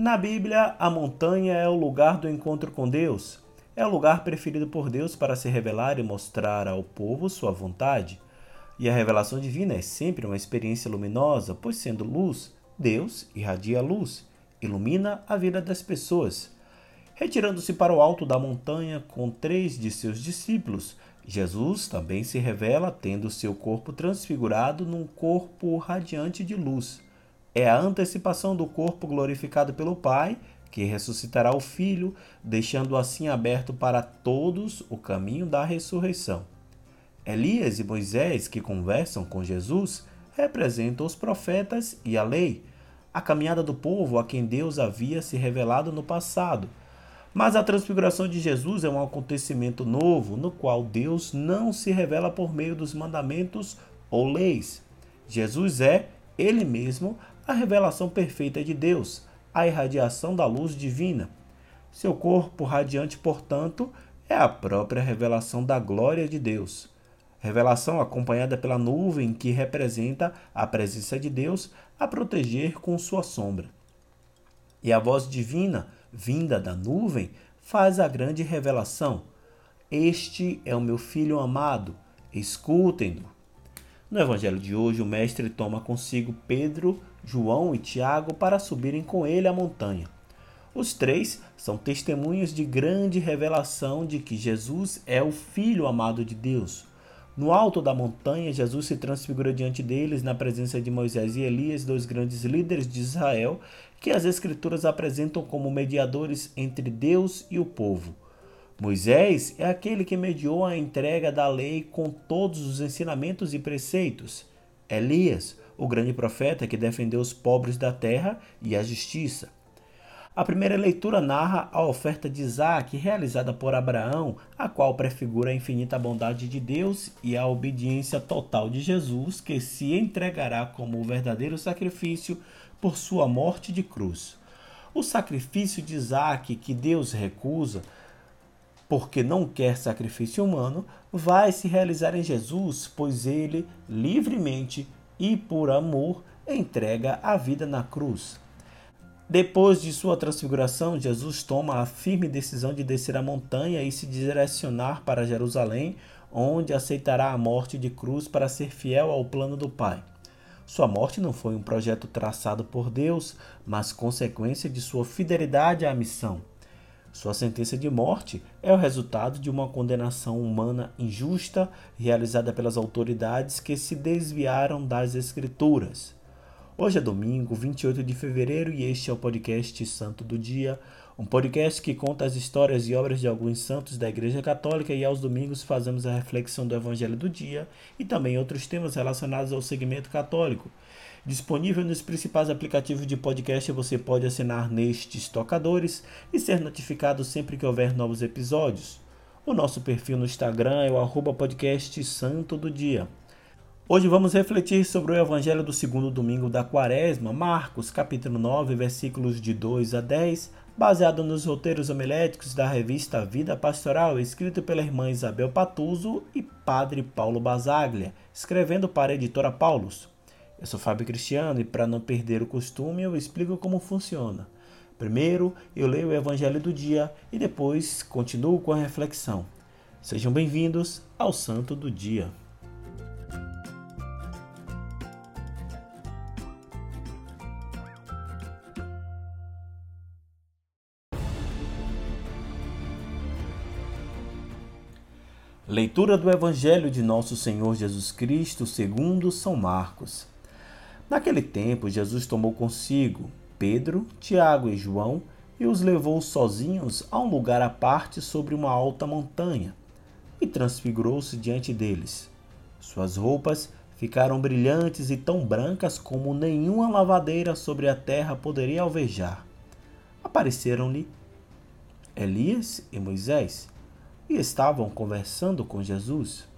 Na Bíblia, a montanha é o lugar do encontro com Deus. É o lugar preferido por Deus para se revelar e mostrar ao povo sua vontade. E a revelação divina é sempre uma experiência luminosa, pois sendo luz, Deus irradia a luz, ilumina a vida das pessoas. Retirando-se para o alto da montanha com três de seus discípulos, Jesus também se revela tendo seu corpo transfigurado num corpo radiante de luz é a antecipação do corpo glorificado pelo Pai, que ressuscitará o Filho, deixando assim aberto para todos o caminho da ressurreição. Elias e Moisés, que conversam com Jesus, representam os profetas e a lei, a caminhada do povo a quem Deus havia se revelado no passado. Mas a transfiguração de Jesus é um acontecimento novo, no qual Deus não se revela por meio dos mandamentos ou leis. Jesus é, Ele mesmo, a revelação perfeita de Deus, a irradiação da luz divina. Seu corpo radiante, portanto, é a própria revelação da glória de Deus. Revelação acompanhada pela nuvem que representa a presença de Deus a proteger com sua sombra. E a voz divina, vinda da nuvem, faz a grande revelação. Este é o meu filho amado, escutem-no. No evangelho de hoje, o mestre toma consigo Pedro, João e Tiago para subirem com ele a montanha. Os três são testemunhas de grande revelação de que Jesus é o Filho amado de Deus. No alto da montanha, Jesus se transfigura diante deles na presença de Moisés e Elias, dois grandes líderes de Israel, que as Escrituras apresentam como mediadores entre Deus e o povo. Moisés é aquele que mediou a entrega da lei com todos os ensinamentos e preceitos. Elias, o grande profeta que defendeu os pobres da terra e a justiça. A primeira leitura narra a oferta de Isaac realizada por Abraão, a qual prefigura a infinita bondade de Deus e a obediência total de Jesus, que se entregará como o verdadeiro sacrifício por sua morte de cruz. O sacrifício de Isaac, que Deus recusa, porque não quer sacrifício humano, vai se realizar em Jesus, pois ele livremente e, por amor, entrega a vida na cruz. Depois de sua transfiguração, Jesus toma a firme decisão de descer a montanha e se direcionar para Jerusalém, onde aceitará a morte de cruz para ser fiel ao plano do Pai. Sua morte não foi um projeto traçado por Deus, mas consequência de sua fidelidade à missão. Sua sentença de morte é o resultado de uma condenação humana injusta realizada pelas autoridades que se desviaram das Escrituras. Hoje é domingo, 28 de fevereiro, e este é o podcast Santo do Dia, um podcast que conta as histórias e obras de alguns santos da Igreja Católica e aos domingos fazemos a reflexão do Evangelho do Dia e também outros temas relacionados ao segmento católico. Disponível nos principais aplicativos de podcast, você pode assinar nestes tocadores e ser notificado sempre que houver novos episódios. O nosso perfil no Instagram é o podcast Santo do Dia. Hoje vamos refletir sobre o Evangelho do segundo domingo da Quaresma, Marcos, capítulo 9, versículos de 2 a 10, baseado nos roteiros homiléticos da revista Vida Pastoral, escrito pela irmã Isabel Patuso e padre Paulo Basaglia, escrevendo para a editora Paulus. Eu sou Fábio Cristiano e para não perder o costume eu explico como funciona. Primeiro eu leio o Evangelho do dia e depois continuo com a reflexão. Sejam bem-vindos ao Santo do Dia. Leitura do Evangelho de Nosso Senhor Jesus Cristo segundo São Marcos. Naquele tempo, Jesus tomou consigo Pedro, Tiago e João e os levou sozinhos a um lugar à parte sobre uma alta montanha e transfigurou-se diante deles. Suas roupas ficaram brilhantes e tão brancas como nenhuma lavadeira sobre a terra poderia alvejar. Apareceram-lhe Elias e Moisés e estavam conversando com Jesus.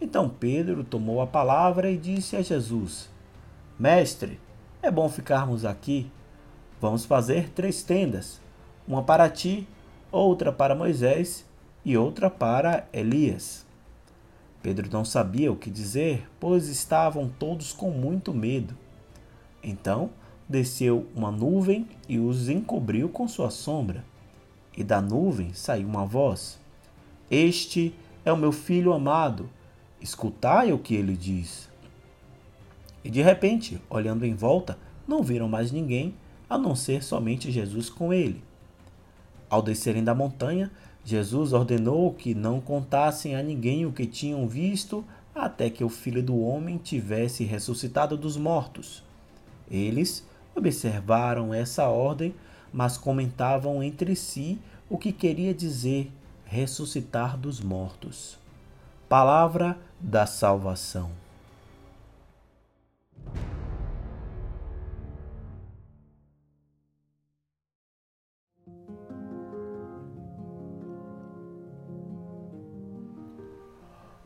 Então Pedro tomou a palavra e disse a Jesus: Mestre, é bom ficarmos aqui. Vamos fazer três tendas: uma para ti, outra para Moisés e outra para Elias. Pedro não sabia o que dizer, pois estavam todos com muito medo. Então desceu uma nuvem e os encobriu com sua sombra. E da nuvem saiu uma voz: Este é o meu filho amado, escutai o que ele diz. E de repente, olhando em volta, não viram mais ninguém a não ser somente Jesus com ele. Ao descerem da montanha, Jesus ordenou que não contassem a ninguém o que tinham visto até que o filho do homem tivesse ressuscitado dos mortos. Eles observaram essa ordem, mas comentavam entre si o que queria dizer ressuscitar dos mortos. Palavra da salvação.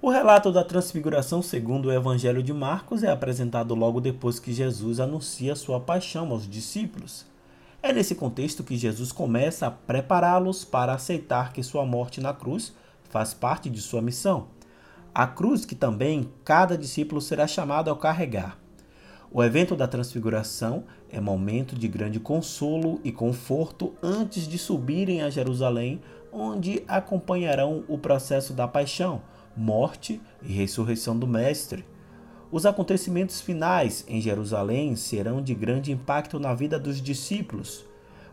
O relato da transfiguração, segundo o Evangelho de Marcos, é apresentado logo depois que Jesus anuncia sua paixão aos discípulos. É nesse contexto que Jesus começa a prepará-los para aceitar que sua morte na cruz faz parte de sua missão. A cruz que também cada discípulo será chamado a carregar. O evento da transfiguração é momento de grande consolo e conforto antes de subirem a Jerusalém, onde acompanharão o processo da paixão morte e ressurreição do Mestre. Os acontecimentos finais em Jerusalém serão de grande impacto na vida dos discípulos.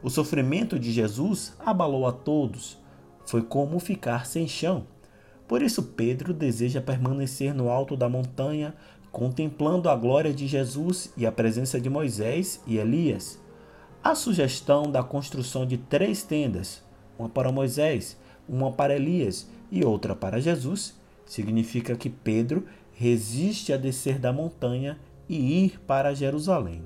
O sofrimento de Jesus abalou a todos. Foi como ficar sem chão. Por isso, Pedro deseja permanecer no alto da montanha, contemplando a glória de Jesus e a presença de Moisés e Elias. A sugestão da construção de três tendas, uma para Moisés, uma para Elias e outra para Jesus, significa que Pedro resiste a descer da montanha e ir para Jerusalém.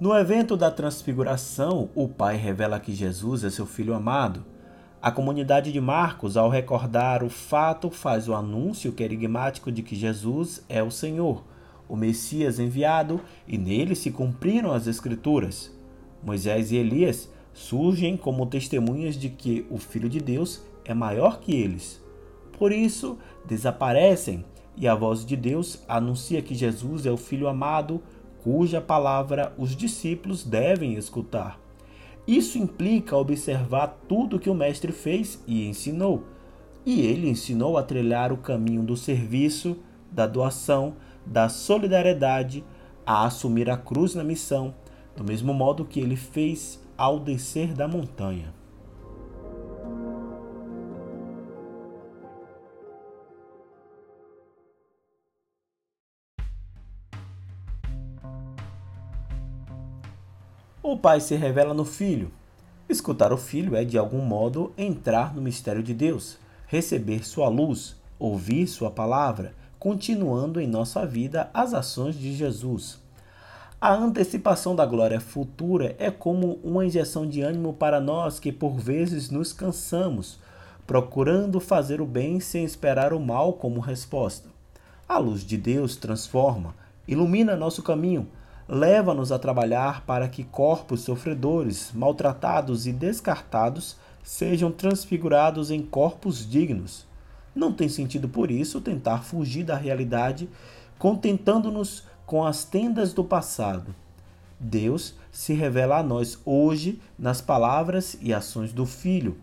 No evento da Transfiguração, o Pai revela que Jesus é seu filho amado. A comunidade de Marcos, ao recordar o fato, faz o anúncio querigmático de que Jesus é o Senhor o Messias enviado, e nele se cumpriram as Escrituras. Moisés e Elias surgem como testemunhas de que o Filho de Deus é maior que eles. Por isso, desaparecem e a voz de Deus anuncia que Jesus é o Filho amado, cuja palavra os discípulos devem escutar. Isso implica observar tudo que o Mestre fez e ensinou. E ele ensinou a trilhar o caminho do serviço, da doação, da solidariedade a assumir a cruz na missão, do mesmo modo que ele fez ao descer da montanha. O Pai se revela no Filho. Escutar o Filho é, de algum modo, entrar no mistério de Deus, receber sua luz, ouvir sua palavra, continuando em nossa vida as ações de Jesus. A antecipação da glória futura é como uma injeção de ânimo para nós que por vezes nos cansamos, procurando fazer o bem sem esperar o mal como resposta. A luz de Deus transforma, ilumina nosso caminho, leva-nos a trabalhar para que corpos sofredores, maltratados e descartados sejam transfigurados em corpos dignos. Não tem sentido, por isso, tentar fugir da realidade, contentando-nos com as tendas do passado. Deus se revela a nós hoje nas palavras e ações do Filho.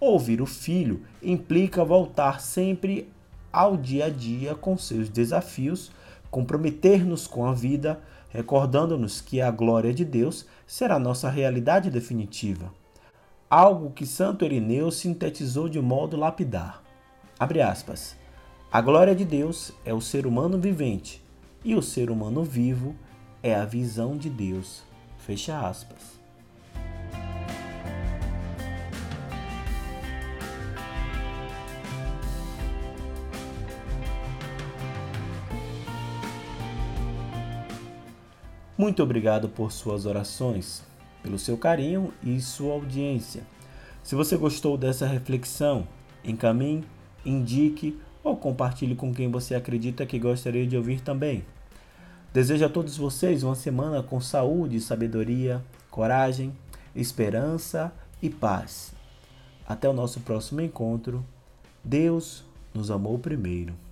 Ouvir o Filho implica voltar sempre ao dia a dia com seus desafios, comprometer-nos com a vida, recordando-nos que a glória de Deus será nossa realidade definitiva. Algo que Santo Irineu sintetizou de modo lapidar. Abre aspas. A glória de Deus é o ser humano vivente e o ser humano vivo é a visão de Deus. Fecha aspas. Muito obrigado por suas orações, pelo seu carinho e sua audiência. Se você gostou dessa reflexão, encaminhe indique ou compartilhe com quem você acredita que gostaria de ouvir também. Desejo a todos vocês uma semana com saúde, sabedoria, coragem, esperança e paz. Até o nosso próximo encontro. Deus nos amou primeiro.